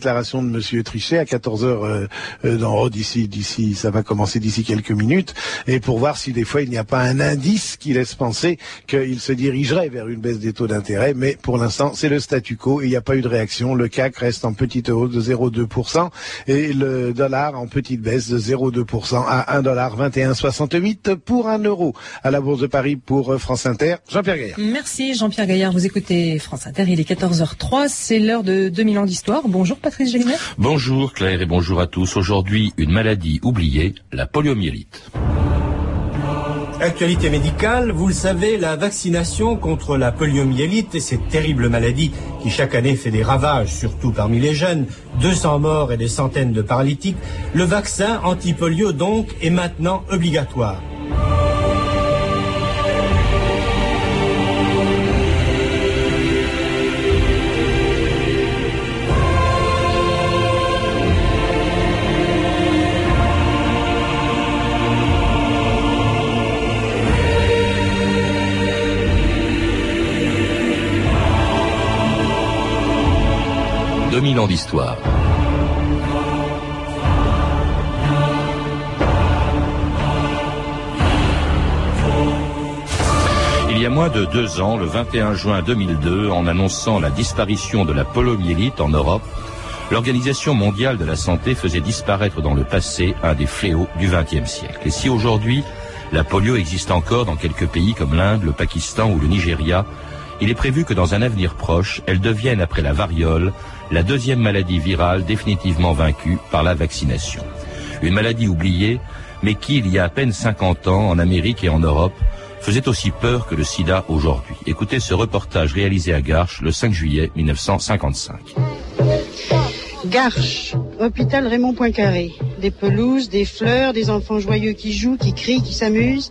déclaration de Monsieur Trichet à 14 heures euh, euh, dans d'ici d'ici ça va commencer d'ici quelques minutes et pour voir si des fois il n'y a pas un indice qui laisse penser qu'il se dirigerait vers une baisse des taux d'intérêt. Mais pour l'instant, c'est le statu quo il n'y a pas eu de réaction. Le CAC reste en petite hausse de 0,2% et le dollar en petite baisse de 0,2% à 1,2168 pour un euro à la Bourse de Paris pour France Inter. Jean-Pierre Gaillard. Merci Jean-Pierre Gaillard. Vous écoutez France Inter. Il est 14h03. C'est l'heure de 2000 ans d'histoire. Bonjour Patrice Gélinet. Bonjour Claire et bonjour à tous. Aujourd'hui, une maladie oubliée, la poliomyélite. Actualité médicale, vous le savez, la vaccination contre la poliomyélite et cette terrible maladie qui chaque année fait des ravages, surtout parmi les jeunes, 200 morts et des centaines de paralytiques, le vaccin anti-polio donc est maintenant obligatoire. 2000 ans d'histoire. Il y a moins de deux ans, le 21 juin 2002, en annonçant la disparition de la poliomyélite en Europe, l'Organisation mondiale de la santé faisait disparaître dans le passé un des fléaux du XXe siècle. Et si aujourd'hui, la polio existe encore dans quelques pays comme l'Inde, le Pakistan ou le Nigeria, il est prévu que dans un avenir proche, elle devienne, après la variole, la deuxième maladie virale définitivement vaincue par la vaccination. Une maladie oubliée, mais qui, il y a à peine 50 ans, en Amérique et en Europe, faisait aussi peur que le sida aujourd'hui. Écoutez ce reportage réalisé à Garches le 5 juillet 1955. Garches, hôpital Raymond Poincaré. Des pelouses, des fleurs, des enfants joyeux qui jouent, qui crient, qui s'amusent,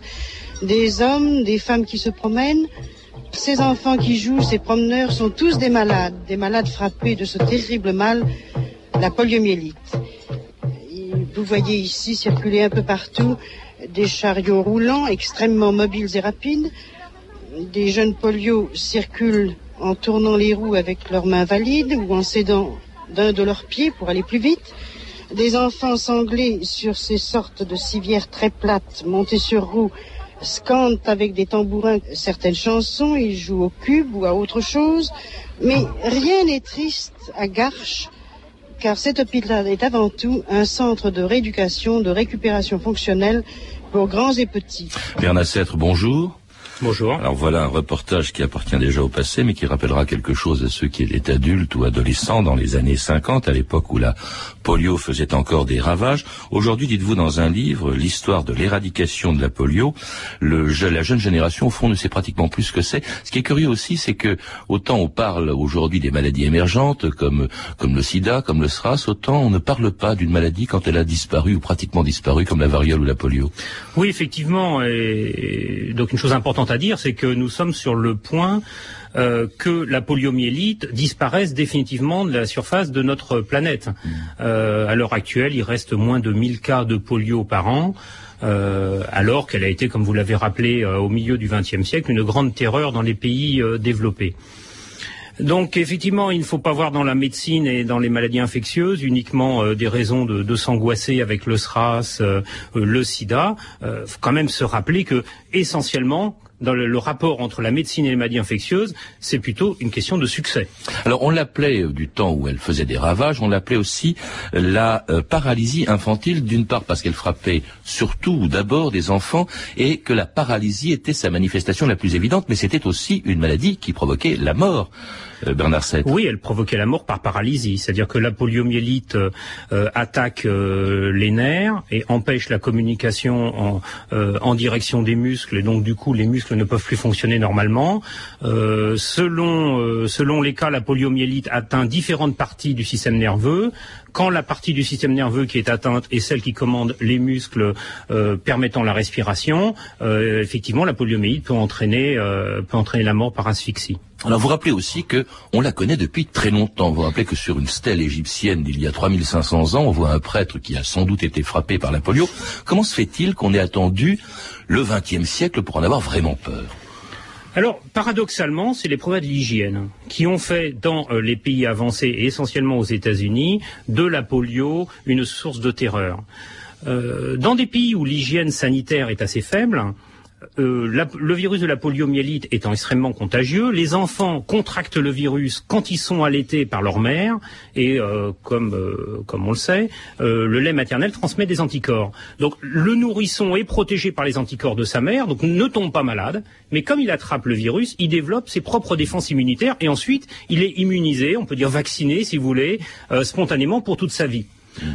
des hommes, des femmes qui se promènent, ces enfants qui jouent, ces promeneurs, sont tous des malades, des malades frappés de ce terrible mal, la poliomyélite. Vous voyez ici circuler un peu partout des chariots roulants extrêmement mobiles et rapides. Des jeunes polios circulent en tournant les roues avec leurs mains valides ou en s'aidant d'un de leurs pieds pour aller plus vite. Des enfants sanglés sur ces sortes de civières très plates montées sur roues scandent avec des tambourins certaines chansons, ils jouent au cube ou à autre chose, mais rien n'est triste à Garches, car cet hôpital est avant tout un centre de rééducation, de récupération fonctionnelle pour grands et petits. Bernard bonjour. Bonjour. Alors voilà un reportage qui appartient déjà au passé, mais qui rappellera quelque chose à ceux qui étaient adultes ou adolescents dans les années 50, à l'époque où la polio faisait encore des ravages. Aujourd'hui, dites-vous dans un livre, l'histoire de l'éradication de la polio, le, la jeune génération, au fond, ne sait pratiquement plus ce que c'est. Ce qui est curieux aussi, c'est que autant on parle aujourd'hui des maladies émergentes, comme, comme le sida, comme le SRAS, autant on ne parle pas d'une maladie quand elle a disparu ou pratiquement disparu, comme la variole ou la polio. Oui, effectivement. Et donc une chose importante à dire, c'est que nous sommes sur le point euh, que la poliomyélite disparaisse définitivement de la surface de notre planète. Euh, à l'heure actuelle, il reste moins de 1000 cas de polio par an. Euh, alors qu'elle a été, comme vous l'avez rappelé, au milieu du XXe siècle, une grande terreur dans les pays développés. Donc effectivement, il ne faut pas voir dans la médecine et dans les maladies infectieuses uniquement des raisons de, de s'angoisser avec le SRAS, le SIDA. Il faut quand même se rappeler que essentiellement, dans le, rapport entre la médecine et les maladies infectieuses, c'est plutôt une question de succès. Alors on l'appelait, euh, du temps où elle faisait des ravages, on l'appelait aussi la euh, paralysie infantile, d'une part parce qu'elle frappait surtout ou d'abord des enfants, et que la paralysie était sa manifestation la plus évidente, mais c'était aussi une maladie qui provoquait la mort. Euh, Oui, elle provoquait la mort par paralysie, c'est-à-dire que la poliomyélite attaque les nerfs et empêche la communication en, direction des muscles, et donc du coup les muscles ne peuvent plus fonctionner normalement. Euh, selon, euh, selon les cas, la poliomyélite atteint différentes parties du système nerveux. Quand la partie du système nerveux qui est atteinte est celle qui commande les muscles euh, permettant la respiration, effectivement, la poliomyélite peut entraîner, peut entraîner la mort par asphyxie. Alors vous rappelez aussi que on la connaît depuis très longtemps. Vous rappelez que sur une stèle égyptienne d'il y a 3500 ans, on voit un prêtre qui a sans doute été frappé par la polio. Comment se fait-il qu'on ait attendu le XXe siècle pour en avoir vraiment peur? Alors, paradoxalement, c'est les progrès de l'hygiène qui ont fait dans euh, les pays avancés et essentiellement aux États-Unis de la polio une source de terreur. Euh, dans des pays où l'hygiène sanitaire est assez faible, euh, le virus de la poliomyélite étant extrêmement contagieux, les enfants contractent le virus quand ils sont allaités par leur mère et euh, comme euh, comme on le sait, le lait maternel transmet des anticorps. Donc le nourrisson est protégé par les anticorps de sa mère, donc ne tombe pas malade, mais comme il attrape le virus, il développe ses propres défenses immunitaires et ensuite il est immunisé, on peut dire vacciné si vous voulez, spontanément pour toute sa vie.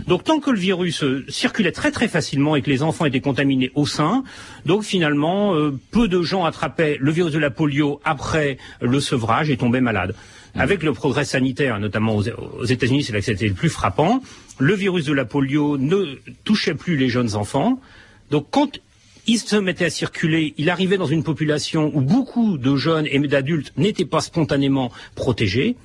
Donc tant que le virus euh, circulait très très facilement et que les enfants étaient contaminés au sein, donc finalement euh, peu de gens attrapaient le virus de la polio après le sevrage et tombaient malades. Mmh. Avec le progrès sanitaire, notamment aux, États-Unis, c'est là que c'était le plus frappant. Le virus de la polio ne touchait plus les jeunes enfants. Donc quand il se mettait à circuler, il arrivait dans une population où beaucoup de jeunes et d'adultes n'étaient pas spontanément protégés.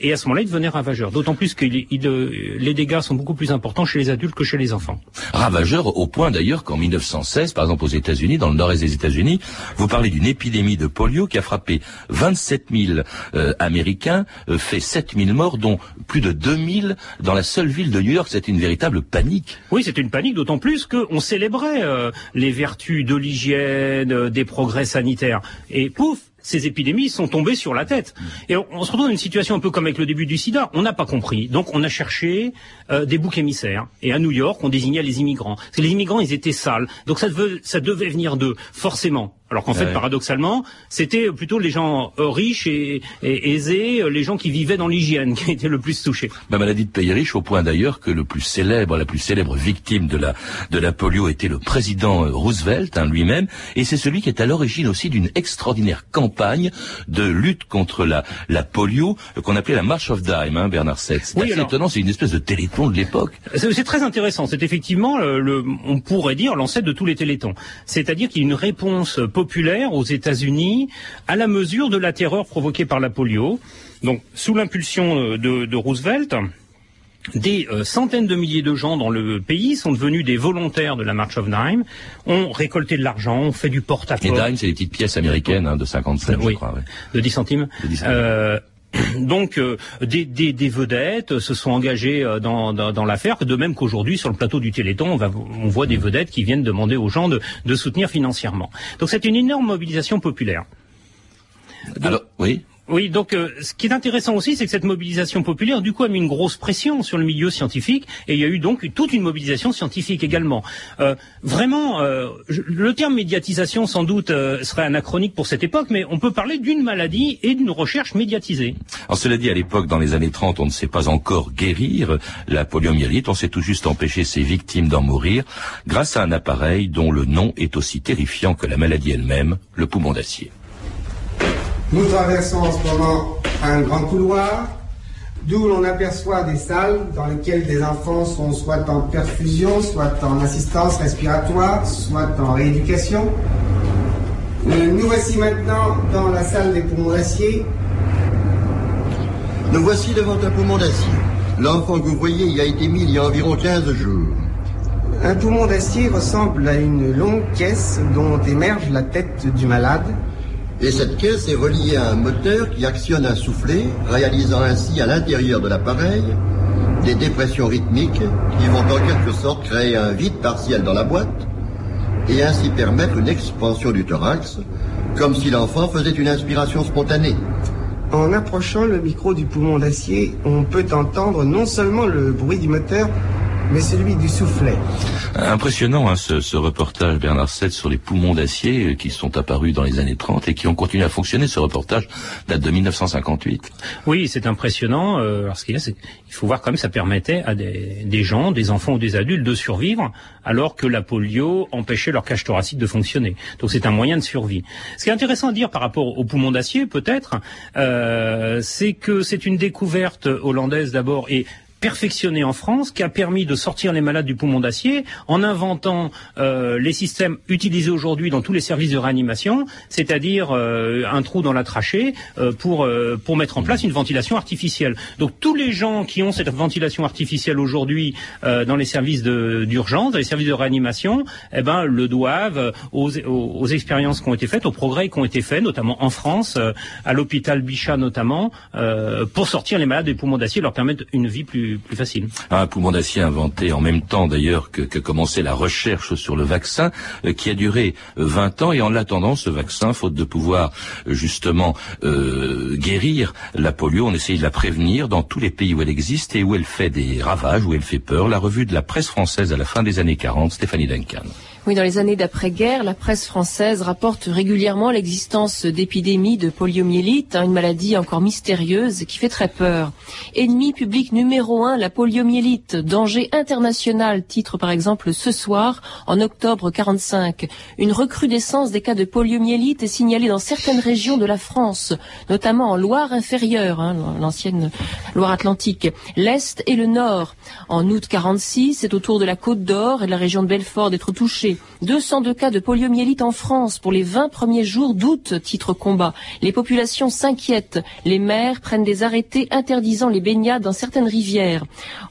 Et à ce moment-là, il devenait ravageur. D'autant plus que les dégâts sont beaucoup plus importants chez les adultes que chez les enfants. Ravageur au point d'ailleurs qu'en 1916, par exemple aux États-Unis, dans le nord-est des États-Unis, vous parlez d'une épidémie de polio qui a frappé 27 000 euh, Américains, euh, fait 7 000 morts, dont plus de 2 000 dans la seule ville de New York. C'était une véritable panique. Oui, c'était une panique, d'autant plus qu'on célébrait euh, les vertus de l'hygiène, des progrès sanitaires. Et pouf, ces épidémies sont tombées sur la tête. Et on, se retrouve dans une situation un peu comme avec le début du sida. On n'a pas compris. Donc on a cherché euh, des boucs émissaires. Et à New York, on désignait les immigrants. Parce que les immigrants, ils étaient sales. Donc ça devait, ça devait venir d'eux, forcément. Alors qu'en fait, paradoxalement, c'était plutôt les gens euh, riches et, aisés, euh, les gens qui vivaient dans l'hygiène, qui étaient le plus touchés. Ma maladie de pays riche, au point d'ailleurs que le plus célèbre, la plus célèbre victime de la de la polio était le président euh, Roosevelt hein, lui-même, et c'est celui qui est à l'origine aussi d'une extraordinaire campagne de lutte contre la la polio qu'on appelait la March of Dime, hein, Bernard Setz. C'est oui, étonnant, c'est une espèce de téléthon de l'époque. C'est très intéressant. C'est effectivement, le, on pourrait dire, l'ancêtre de tous les télétons. C'est-à-dire qu'il y a une réponse populaire aux États-Unis à la mesure de la terreur provoquée par la polio. Donc, sous l'impulsion euh, de, Roosevelt, des euh, centaines de milliers de gens dans le pays sont devenus des volontaires de la March of Dime, ont récolté de l'argent, ont fait du porte-à-porte. Les Dime, c'est des petites pièces américaines hein, de 50 cents, je crois. De 10 centimes. Euh, donc des, des, vedettes se sont engagées dans, dans, l'affaire, de même qu'aujourd'hui sur le plateau du Téléthon, on, voit des vedettes qui viennent demander aux gens de, de soutenir financièrement. Donc c'est une énorme mobilisation populaire. Alors oui. Oui, donc euh, ce qui est intéressant aussi, c'est que cette mobilisation populaire, du coup, a mis une grosse pression sur le milieu scientifique, et il y a eu donc toute une mobilisation scientifique également. Euh, vraiment, euh, le terme médiatisation, sans doute, serait anachronique pour cette époque, mais on peut parler d'une maladie et d'une recherche médiatisée. Alors cela dit, à l'époque, dans les années 30, on ne sait pas encore guérir la poliomyélite, on sait tout juste empêcher ses victimes d'en mourir, grâce à un appareil dont le nom est aussi terrifiant que la maladie elle-même, le poumon d'acier. Nous traversons en ce moment un grand couloir, d'où l'on aperçoit des salles dans lesquelles des enfants sont soit en perfusion, soit en assistance respiratoire, soit en rééducation. Euh, nous voici maintenant dans la salle des poumons d'acier. Nous voici devant un poumon d'acier. L'enfant que vous voyez y a été mis il y a environ 15 jours. Un poumon d'acier ressemble à une longue caisse dont émerge la tête du malade. Et cette caisse est reliée à un moteur qui actionne un soufflet, réalisant ainsi à l'intérieur de l'appareil des dépressions rythmiques qui vont en quelque sorte créer un vide partiel dans la boîte et ainsi permettre une expansion du thorax, comme si l'enfant faisait une inspiration spontanée. En approchant le micro du poumon d'acier, on peut entendre non seulement le bruit du moteur, mais celui du soufflet. Impressionnant hein, ce, ce, reportage Bernard Sett sur les poumons d'acier euh, qui sont apparus dans les années 30 et qui ont continué à fonctionner. Ce reportage date de 1958. Oui, c'est impressionnant. Euh, alors ce qu'il y a, c'est il faut voir comme ça permettait à des, des, gens, des enfants ou des adultes de survivre alors que la polio empêchait leur cage thoracique de fonctionner. Donc c'est un moyen de survie. Ce qui est intéressant à dire par rapport aux poumons d'acier, peut-être, euh, c'est que c'est une découverte hollandaise d'abord et perfectionné en France, qui a permis de sortir les malades du poumon d'acier en inventant euh, les systèmes utilisés aujourd'hui dans tous les services de réanimation, c'est-à-dire euh, un trou dans la trachée euh, pour pour mettre en place une ventilation artificielle. Donc tous les gens qui ont cette ventilation artificielle aujourd'hui dans les services d'urgence, dans les services de réanimation, eh ben le doivent aux, aux, expériences qui ont été faites, aux progrès qui ont été faits, notamment en France, à l'hôpital Bichat notamment, pour sortir les malades du poumon d'acier, leur permettre une vie plus Un poumon d'acier inventé en même temps d'ailleurs que, commençait la recherche sur le vaccin, euh, qui a duré 20 euh, ans et en l'attendant, ce vaccin, faute de pouvoir euh, justement guérir la polio, on essaye de la prévenir dans tous les pays où elle existe et où elle fait des ravages, où elle fait peur. La revue de la presse française à la fin des années 40, Stéphanie Duncan. Oui, dans les années d'après-guerre, la presse française rapporte régulièrement l'existence d'épidémies de poliomyélite, hein, une maladie encore mystérieuse qui fait très peur. Ennemi public numéro un, la poliomyélite, danger international, titre par exemple ce soir, en octobre 45. Une recrudescence des cas de poliomyélite est signalée dans certaines régions de la France, notamment en Loire inférieure, hein, l'ancienne Loire-Atlantique, l'Est et le Nord. En août 46, c'est au tour de la Côte d'Or et de la région de Belfort d'être touchés. 202 cas de poliomyélite en France pour les 20 premiers jours d'août, titre combat. Les populations s'inquiètent. Les maires prennent des arrêtés interdisant les baignades dans certaines rivières.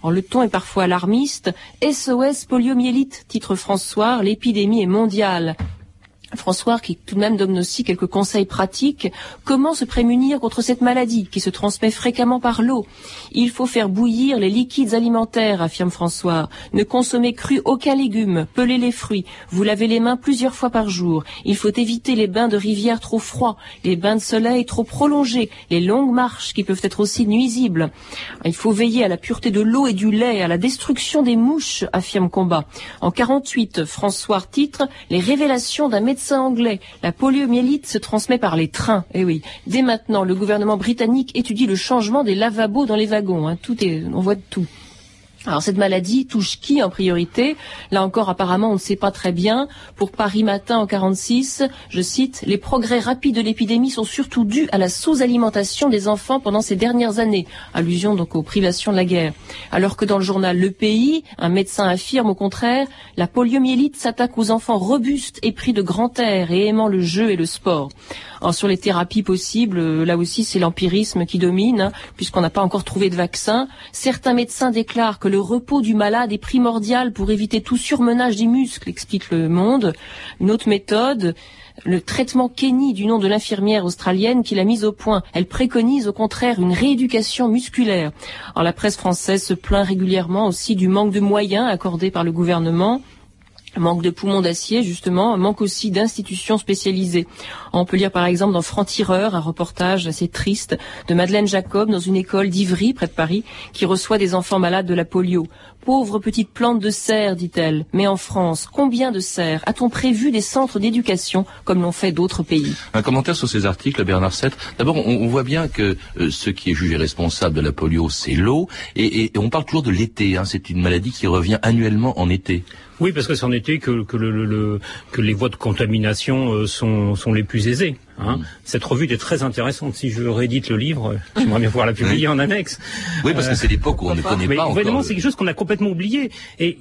En le ton est parfois alarmiste. SOS poliomyélite, titre François, l'épidémie est mondiale. François, qui tout de même donne aussi quelques conseils pratiques. Comment se prémunir contre cette maladie qui se transmet fréquemment par l'eau? Il faut faire bouillir les liquides alimentaires, affirme François. Ne consommer cru aucun légume, peler les fruits. Vous lavez les mains plusieurs fois par jour. Il faut éviter les bains de rivière trop froids, les bains de soleil trop prolongés, les longues marches qui peuvent être aussi nuisibles. Il faut veiller à la pureté de l'eau et du lait, à la destruction des mouches, affirme Combat. En 48, François titre Les révélations d'un médecin médecin anglais, la poliomyélite se transmet par les trains. Eh oui. Dès maintenant, le gouvernement britannique étudie le changement des lavabos dans les wagons. Hein. Tout est, on voit de tout. Alors cette maladie touche qui en priorité? Là encore, apparemment, on ne sait pas très bien. Pour Paris Matin en 46, je cite, les progrès rapides de l'épidémie sont surtout dus à la sous-alimentation des enfants pendant ces dernières années. Allusion donc aux privations de la guerre. Alors que dans le journal Le Pays, un médecin affirme au contraire, la poliomyélite s'attaque aux enfants robustes et pris de grand air et aimant le jeu et le sport. Alors, sur les thérapies possibles, là aussi c'est l'empirisme qui domine, hein, puisqu'on n'a pas encore trouvé de vaccin. Certains médecins déclarent que le repos du malade est primordial pour éviter tout surmenage des muscles, explique le Monde. Une autre méthode, le traitement Kenny du nom de l'infirmière australienne qui l'a mise au point. Elle préconise au contraire une rééducation musculaire. Alors la presse française se plaint régulièrement aussi du manque de moyens accordés par le gouvernement manque de poumons d'acier, justement, manque aussi d'institutions spécialisées. On peut lire par exemple dans Franc-Tireur un reportage assez triste de Madeleine Jacob dans une école d'Ivry, près de Paris, qui reçoit des enfants malades de la polio. Pauvre petite plante de serre, dit-elle. Mais en France, combien de serres A-t-on prévu des centres d'éducation comme l'ont fait d'autres pays? Un commentaire sur ces articles, Bernard Sett. D'abord, on, voit bien que euh, ce qui est jugé responsable de la polio, c'est l'eau. Et, on parle toujours de l'été. Hein. C'est une maladie qui revient annuellement en été. Oui, parce que c'est en été que, que, le, que les voies de contamination euh, sont, sont les plus aisées. Hein. Mm. Cette revue est très intéressante. Si je réédite le livre, j'aimerais bien pouvoir la publier en annexe. Oui, parce que c'est l'époque où on ne connaît pas encore. Évidemment, c'est quelque chose qu'on a complètement oublié. Et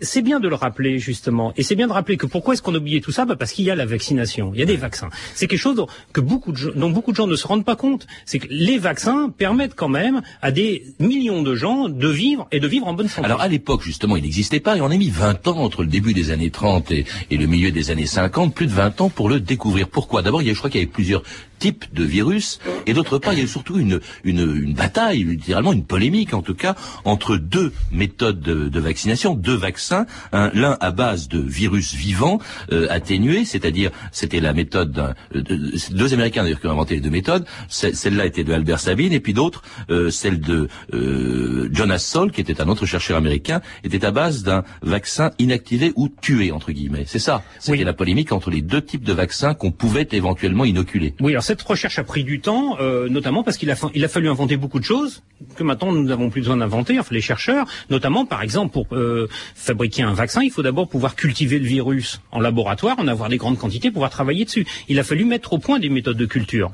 c'est bien de le rappeler justement, et c'est bien de rappeler que pourquoi est-ce qu'on a oublié tout ça? Bah Parce qu'il y a la vaccination, il y a des vaccins. C'est quelque chose dont, que beaucoup de, dont beaucoup de gens ne se rendent pas compte. C'est que les vaccins permettent quand même à des millions de gens de vivre et de vivre en bonne santé. Alors à l'époque justement, il n'existait pas, et on a mis 20 ans entre le début des années 30 et, et, le milieu des années 50, plus de 20 ans pour le découvrir. Pourquoi? D'abord, je crois qu'il y avait plusieurs type de virus. Et d'autre part, il y a surtout une, une, une, bataille, littéralement une polémique en tout cas, entre deux méthodes de, de vaccination, deux vaccins. L'un à base de virus vivants euh, atténués, c'est-à-dire c'était la méthode d'un... Euh, deux Américains d'ailleurs qui ont inventé les deux méthodes. Celle-là était de Albert Sabine et puis d'autres, euh, celle de euh, Jonas Sol, qui était un autre chercheur américain, était à base d'un vaccin inactivé ou tué, entre guillemets. C'est ça. C'était la polémique entre les deux types de vaccins qu'on pouvait éventuellement inoculer. Oui, cette recherche a pris du temps, euh, notamment parce qu'il a, fallu inventer beaucoup de choses que maintenant nous n'avons plus besoin d'inventer, enfin les chercheurs, notamment par exemple pour euh, fabriquer un vaccin, il faut d'abord pouvoir cultiver le virus en laboratoire, en avoir des grandes quantités, pouvoir travailler dessus. Il a fallu mettre au point des méthodes de culture.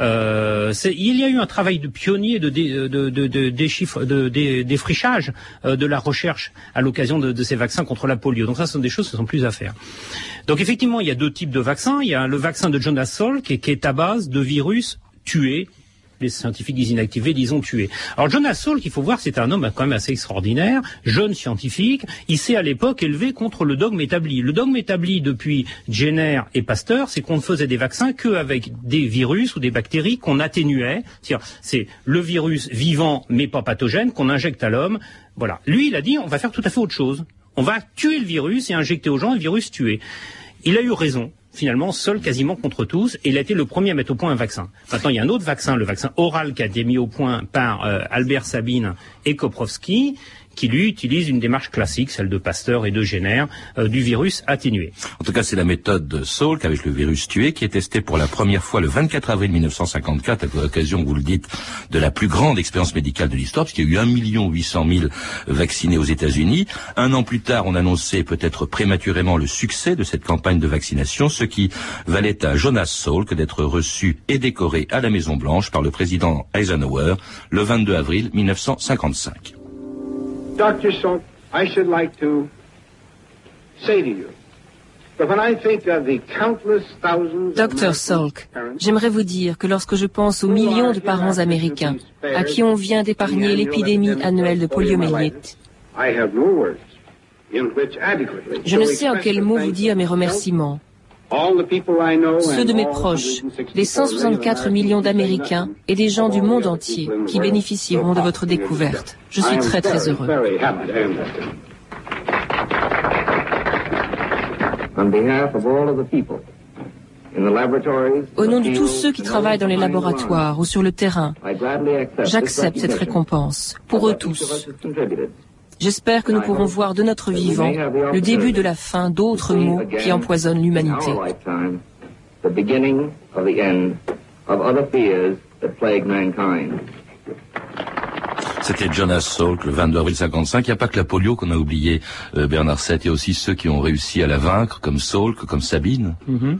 Euh, il y a eu un travail de pionnier de, de, de, de, de défrichage euh, de la recherche à l'occasion de, ces vaccins contre la polio. Donc ça, ce sont des choses qui sont plus à faire. Donc effectivement, il y a deux types de vaccins. Il y a le vaccin de Jonas Salk qui qui est à base de virus tués les scientifiques inactivés, disons tués. Alors Jonas Salk, qu'il faut voir, c'est un homme quand même assez extraordinaire, jeune scientifique. Il s'est à l'époque élevé contre le dogme établi. Le dogme établi depuis Jenner et Pasteur, c'est qu'on ne faisait des vaccins qu'avec des virus ou des bactéries qu'on atténuait. C'est le virus vivant mais pas pathogène qu'on injecte à l'homme. Voilà. Lui, il a dit, on va faire tout à fait autre chose. On va tuer le virus et injecter aux gens le virus tué. Il a eu raison finalement seul quasiment contre tous, et il a été le premier à mettre au point un vaccin. Maintenant, il y a un autre vaccin, le vaccin oral qui a été mis au point par euh, Albert Sabine et Koprowski, qui lui utilise une démarche classique, celle de Pasteur et de Jenner, euh, du virus atténué. En tout cas, c'est la méthode de Salk avec le virus tué qui est testée pour la première fois le 24 avril 1954 à l'occasion, vous le dites, de la plus grande expérience médicale de l'histoire, puisqu'il y a eu 1 800 000 vaccinés aux États-Unis. Un an plus tard, on annonçait peut-être prématurément le succès de cette campagne de vaccination, ce qui valait à Jonas Salk d'être reçu et décoré à la Maison Blanche par le président Eisenhower le 22 avril 1955. Dr. Salk, I should like to say to you Docteur Salk, j'aimerais vous dire que lorsque je pense aux millions de parents américains à qui on vient d'épargner l'épidémie annuelle de poliomyélite, je ne sais en quels mots vous dire mes remerciements ceux de mes proches, les 164 millions d'Américains et des gens du monde entier qui bénéficieront de votre découverte. Je suis très très heureux. Au nom de tous ceux qui travaillent dans les laboratoires ou sur le terrain, j'accepte cette récompense, pour eux tous. J'espère que nous pourrons voir de notre vivant le début de la fin d'autres maux qui empoisonnent l'humanité. C'était Jonas Salk, le 22 avril 55. Il n'y a pas que la polio qu'on a oublié, euh, Bernard Sett. Il y a aussi ceux qui ont réussi à la vaincre, comme Salk, comme Sabine. Mm-hmm.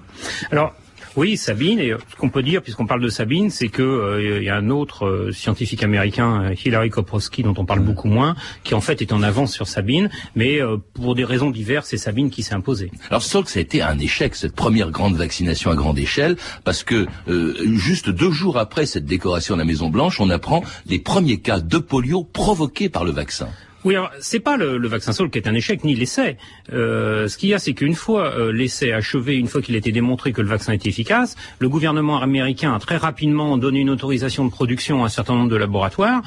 Alors, oui, Sabine. Et ce qu'on peut dire, puisqu'on parle de Sabine, c'est que euh, il y a un autre euh, scientifique américain, euh, Hilary Koprowski, dont on parle beaucoup moins, qui en fait est en avance sur Sabine, mais pour des raisons diverses, c'est Sabine qui s'est imposée. Alors Salk, ça a été un échec cette première grande vaccination à grande échelle, parce que juste deux jours après cette décoration à la Maison Blanche, on apprend les premiers cas de polio provoqués par le vaccin. Oui, alors c'est pas le, le, vaccin Sol qui est un échec ni l'essai. Euh, ce qu'il y a, c'est qu'une fois euh, l'essai achevé, une fois qu'il a été démontré que le vaccin était efficace, le gouvernement américain a très rapidement donné une autorisation de production à un certain nombre de laboratoires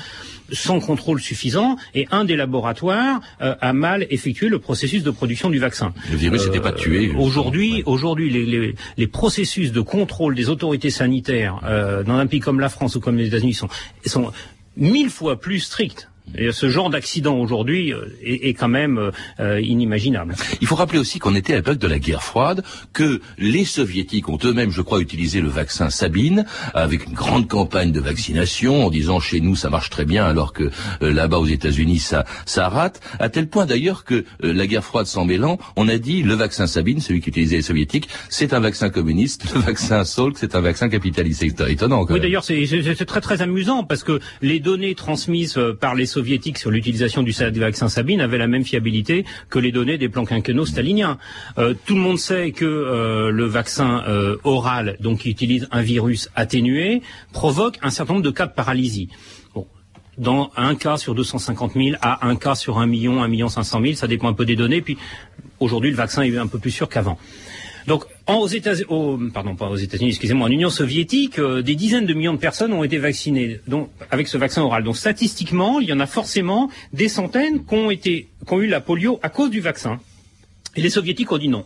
sans contrôle suffisant, et un des laboratoires euh, a mal effectué le processus de production du vaccin. Le virus n'était pas tué. Aujourd'hui, aujourd'hui, les, les, les, processus de contrôle des autorités sanitaires dans un pays comme la France ou comme les États-Unis sont, sont mille fois plus stricts et ce genre d'accident aujourd'hui euh, est, quand même euh, euh, inimaginable. Il faut rappeler aussi qu'on était à l'époque de la guerre froide, que les soviétiques ont eux-mêmes, je crois, utilisé le vaccin Sabine, avec une grande campagne de vaccination, en disant chez nous ça marche très bien, alors que là-bas aux États-Unis ça, ça rate, à tel point d'ailleurs que la guerre froide s'en mêlant, on a dit le vaccin Sabine, celui qu'utilisaient les soviétiques, c'est un vaccin communiste, le vaccin Salk, c'est un vaccin capitaliste. C'est étonnant. oui, d'ailleurs, c'est très très amusant parce que les données transmises par les soviétiques sur l'utilisation du, vaccin Sabine avaient la même fiabilité que les données des plans quinquennaux staliniens. Euh, tout le monde sait que euh, le vaccin euh, oral, donc qui utilise un virus atténué, provoque un certain nombre de cas de paralysie dans un cas sur 250 000 à un cas sur un million, un million 500 000, ça dépend un peu des données. Puis aujourd'hui, le vaccin est un peu plus sûr qu'avant. Donc, aux États-Unis, pardon, pas aux États-Unis, excusez-moi, en Union soviétique, euh, des dizaines de millions de personnes ont été vaccinées, avec ce vaccin oral. Donc, statistiquement, il y en a forcément des centaines qui ont été, qui ont eu la polio à cause du vaccin. Et les soviétiques ont dit non.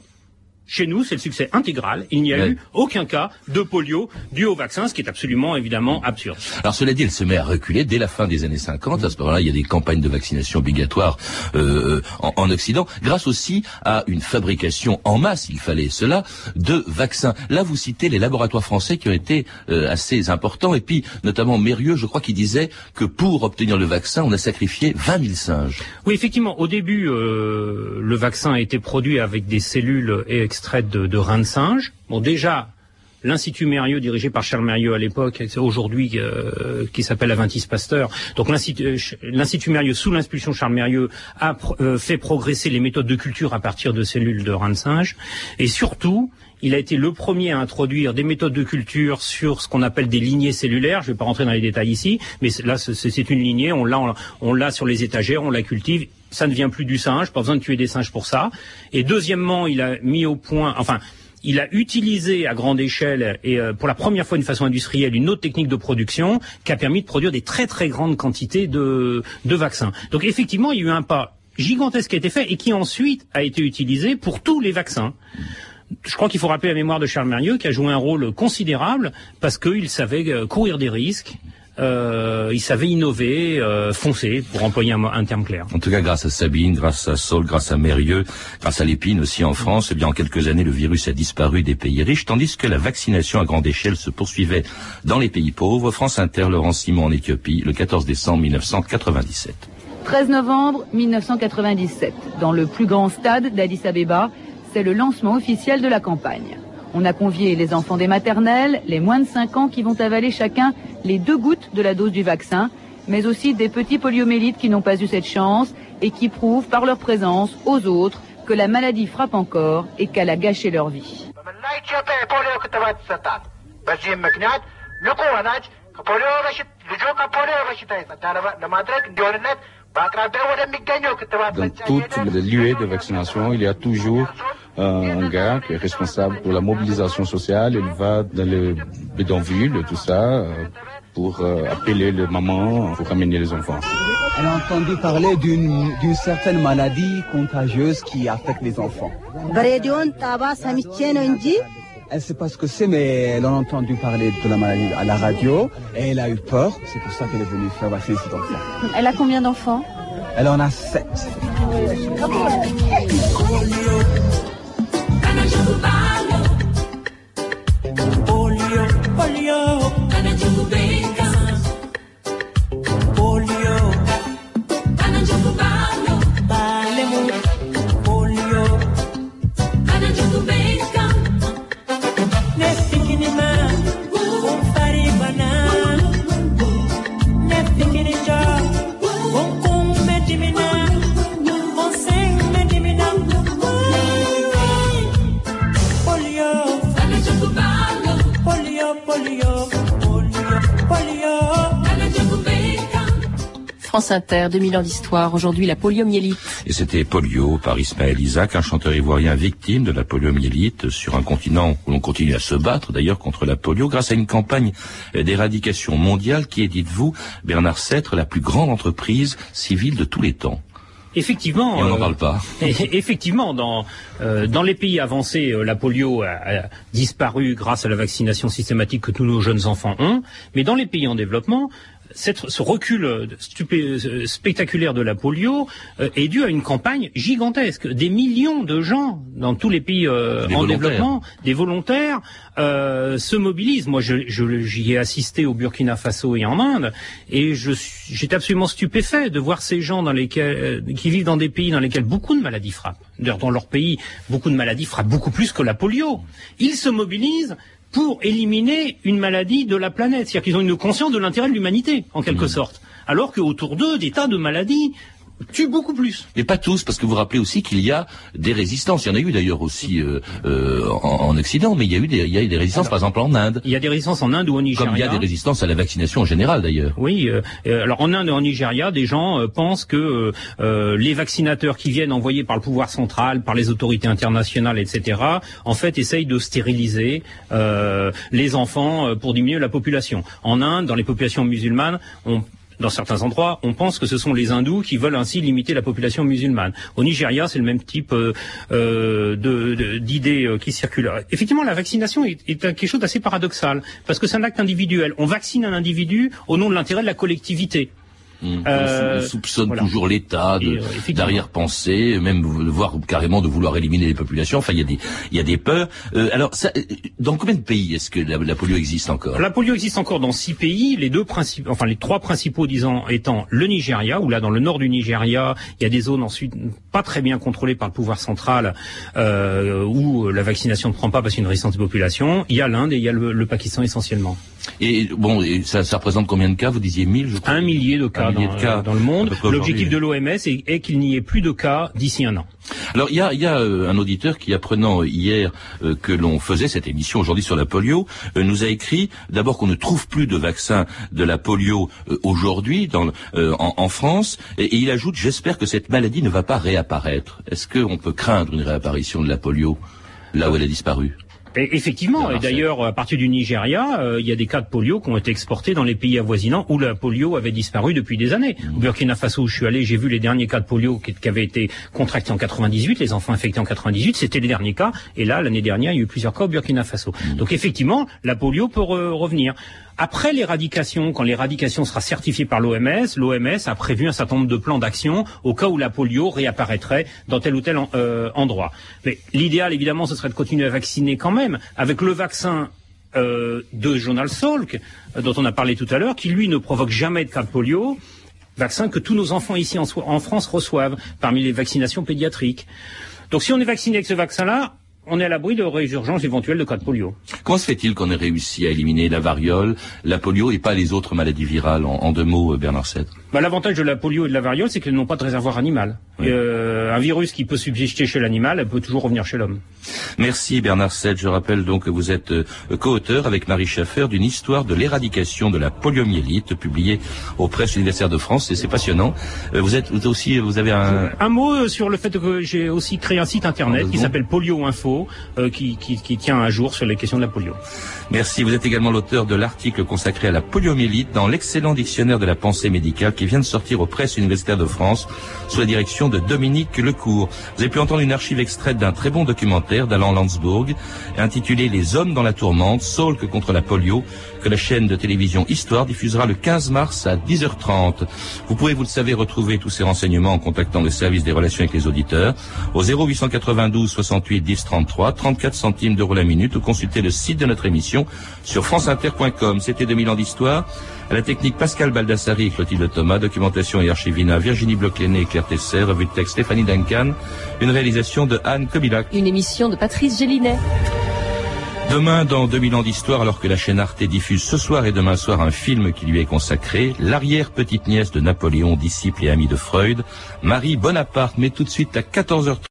Chez nous, c'est le succès intégral. Il n'y a eu aucun cas de polio dû au vaccin, ce qui est absolument, évidemment, absurde. Alors, cela dit, elle se met à reculer dès la fin des années 50. À ce moment-là, il y a des campagnes de vaccination obligatoires euh, en, en, Occident, grâce aussi à une fabrication en masse, il fallait cela, de vaccins. Là, vous citez les laboratoires français qui ont été euh, assez importants, et puis notamment Mérieux, je crois, qui disait que pour obtenir le vaccin, on a sacrifié 20 000 singes. Oui, effectivement, au début, euh, le vaccin a été produit avec des cellules et extraites de, de reins de singe. Bon, déjà, l'Institut Mérieux, dirigé par Charles Mérieux à l'époque, aujourd'hui euh, qui s'appelle Aventis Pasteur. Donc l'Institut euh, Mérieux, sous l'impulsion Charles Mérieux, a euh, fait progresser les méthodes de culture à partir de cellules de rein de singe. Et surtout, il a été le premier à introduire des méthodes de culture sur ce qu'on appelle des lignées cellulaires. Je ne vais pas rentrer dans les détails ici, mais là, c'est une lignée. On l'a sur les étagères, on la cultive. Ça ne vient plus du singe, pas besoin de tuer des singes pour ça. Et deuxièmement, il a mis au point, enfin, il a utilisé à grande échelle et euh, pour la première fois d'une façon industrielle une autre technique de production qui a permis de produire des très très grandes quantités de, de vaccins. Donc effectivement, il y a eu un pas gigantesque qui a été fait et qui ensuite a été utilisé pour tous les vaccins je crois qu'il faut rappeler la mémoire de Charles Mérieux qui a joué un rôle considérable parce qu'il savait euh, courir des risques. Euh, il savait innover, euh, foncer, pour employer un, terme clair. En tout cas, grâce à Sabine, grâce à Saul, grâce à Mérieux, grâce à Lépine aussi en France, eh bien en quelques années, le virus a disparu des pays riches, tandis que la vaccination à grande échelle se poursuivait dans les pays pauvres. France Inter, Laurent Simon en Éthiopie, le 14 décembre 1997. 13 novembre 1997, dans le plus grand stade d'Addis Abeba, c'est le lancement officiel de la campagne. On a convié les enfants des maternelles, les moins de 5 ans qui vont avaler chacun les deux gouttes de la dose du vaccin, mais aussi des petits poliomyélites qui n'ont pas eu cette chance et qui prouvent par leur présence aux autres que la maladie frappe encore et qu'elle a gâché leur vie. Dans toutes les lieux de vaccination, il y a toujours un gars qui est responsable pour la mobilisation sociale. Il va dans les bidonvilles, tout ça, euh, pour euh, appeler les mamans, pour amener les enfants. Elle a entendu parler d'une certaine maladie contagieuse qui affecte les enfants. Elle ne sait pas ce que c'est, mais elle a entendu parler de la maladie à la radio et elle a eu peur. C'est pour ça qu'elle est venue faire vacciner ses enfants. Elle a combien d'enfants? Elle en a sept. France Inter, 2000 ans d'histoire. Aujourd'hui, la poliomyélite. Et c'était Polio par Ismaël Isaac, un chanteur ivoirien victime de la poliomyélite sur un continent où l'on continue à se battre d'ailleurs contre la polio grâce à une campagne d'éradication mondiale qui est, dites-vous, Bernard Sêtre, la plus grande entreprise civile de tous les temps. Effectivement. Et on n'en parle pas. effectivement, dans euh, dans les pays avancés, euh, la polio a, a, disparu grâce à la vaccination systématique que tous nos jeunes enfants ont. Mais dans les pays en développement, ce recul euh, euh, spectaculaire de la polio euh, est dû à une campagne gigantesque. Des millions de gens dans tous les pays en développement, des volontaires, se mobilisent. Moi, j'y je, ai assisté au Burkina Faso et en Inde, et j'étais absolument stupéfait de voir ces gens dans lesquels, qui vivent dans des pays dans lesquels beaucoup de maladies frappent. D'ailleurs, dans leur pays, beaucoup de maladies frappent beaucoup plus que la polio. Ils se mobilisent pour éliminer une maladie de la planète. C'est-à-dire qu'ils ont une conscience de l'intérêt de l'humanité, en quelque mmh. sorte. Alors qu'autour d'eux, des tas de maladies tue beaucoup plus. Mais pas tous, parce que vous rappelez aussi qu'il y a des résistances. Il y en a eu d'ailleurs aussi euh, euh, en, Occident, mais il y a eu des, il y a eu des résistances, par exemple en Inde. Il y a des résistances en Inde ou au Nigeria. Comme il y a des résistances à la vaccination en général d'ailleurs. Oui. Euh, alors en Inde et en Nigeria, des gens pensent que les vaccinateurs qui viennent envoyés par le pouvoir central, par les autorités internationales, etc., en fait, essayent de stériliser les enfants pour diminuer la population. En Inde, dans les populations musulmanes, on dans certains endroits, on pense que ce sont les hindous qui veulent ainsi limiter la population musulmane. Au Nigeria, c'est le même type euh, euh d'idées euh, qui circulent. Effectivement, la vaccination est, est quelque chose d'assez paradoxal, parce que c'est un acte individuel. On vaccine un individu au nom de l'intérêt de la collectivité. Mmh. Euh, on soupçonne voilà. toujours l'État de- euh, d'arrière-pensée, même de voir carrément de vouloir éliminer les populations. Enfin, il y a des, il y a des peurs. Euh, alors, ça, euh, dans combien de pays est-ce que la, la polio existe encore? La polio existe encore dans six pays, les deux principaux, enfin les trois principaux disons étant le Nigeria, où là dans le nord du Nigeria, il y a des zones ensuite pas très bien contrôlées par le pouvoir central, euh, où la vaccination ne prend pas parce qu'il y a une résistance des populations. Il y a l'Inde et il y a le, le Pakistan essentiellement. Et bon, et ça, ça représente combien de cas? Vous disiez 1000, je crois. Un millier de cas, millier dans, de cas, euh, dans le monde. L'objectif de aujourd'hui. l'OMS est, est qu'il n'y ait plus de cas d'ici un an. Alors il y a, y a euh, un auditeur qui, apprenant hier euh, que l'on faisait cette émission aujourd'hui sur la polio, euh, nous a écrit d'abord qu'on ne trouve plus de vaccin de la polio euh, aujourd'hui dans euh, en, en France, et, et il ajoute j'espère que cette maladie ne va pas réapparaître. Est-ce qu'on peut craindre une réapparition de la polio là où elle a disparu? Et effectivement, et d'ailleurs, à partir du Nigeria, euh, il y a des cas de polio qui ont été exportés dans les pays avoisinants où la polio avait disparu depuis des années. Mmh. Au Burkina Faso où je suis allé, j'ai vu les derniers cas de polio qui, qui avaient été contractés en 98, les enfants infectés en 98, c'était les derniers cas. Et là, l'année dernière, il y a eu plusieurs cas au Burkina Faso. Mmh. Donc effectivement, la polio peut re- revenir. Après l'éradication, quand l'éradication sera certifiée par l'OMS, l'OMS a prévu un certain nombre de plans d'action au cas où la polio réapparaîtrait dans tel ou tel euh, endroit. Mais l'idéal, évidemment, ce serait de continuer à vacciner quand même avec le vaccin euh, de Jonal Salk, euh, dont on a parlé tout à l'heure, qui lui ne provoque jamais de cas de polio, vaccin que tous nos enfants ici en France reçoivent parmi les vaccinations pédiatriques. Donc si on est vacciné avec ce vaccin-là, on est à l'abri de résurgence éventuelle de cas de polio. Comment se fait-il qu'on ait réussi à éliminer la variole, la polio et pas les autres maladies virales En, deux mots, euh, Bernard Sèdre? Bah, L'avantage de la polio et de la variole, c'est qu'elles n'ont pas de réservoir animal. Euh, un virus qui peut subsister chez l'animal, elle peut toujours revenir chez l'homme. Merci Bernard Sèdre. Je rappelle donc que vous êtes euh, co-auteur avec Marie Schaffer d'une histoire de l'éradication de la poliomyélite publiée aux presses universitaires de France et c'est passionnant. Euh, Vous êtes aussi vous avez un Un mot sur le fait que j'ai aussi créé un site internet qui s'appelle Polio Info, euh, qui, qui, qui tient à jour sur les questions de la polio. Merci. Vous êtes également l'auteur de l'article consacré à la poliomyélite dans l'excellent dictionnaire de la pensée médicale qui vient de sortir aux presses universitaires de France sous la direction de Dominique Lecourt. Vous avez pu entendre une archive extraite d'un très bon documentaire d'Alan Landsbourg intitulé Les hommes dans la tourmente, Saulk contre la polio, que la chaîne de télévision Histoire diffusera le 15 mars à 10h30. Vous pouvez, vous le savez, retrouver tous ces renseignements en contactant le service des relations avec les auditeurs au 0892 68 10 33, 34 centimes d'euros la minute ou consulter le site de notre émission sur franceinter.com. C'était 2000 ans d'histoire. À la technique Pascal Baldassari et Clotilde Thomas, documentation et archivina Virginie Bloch-Léné et Claire Tesser, revue de texte Stéphanie Duncan, une réalisation de Anne Kobilac. Une émission de Patrice Gélinet. Demain, dans 2000 ans d'histoire, alors que la chaîne Arte diffuse ce soir et demain soir un film qui lui est consacré, l'arrière-petite-nièce de Napoléon, disciple et ami de Freud, Marie Bonaparte, mais tout de suite à 14h30.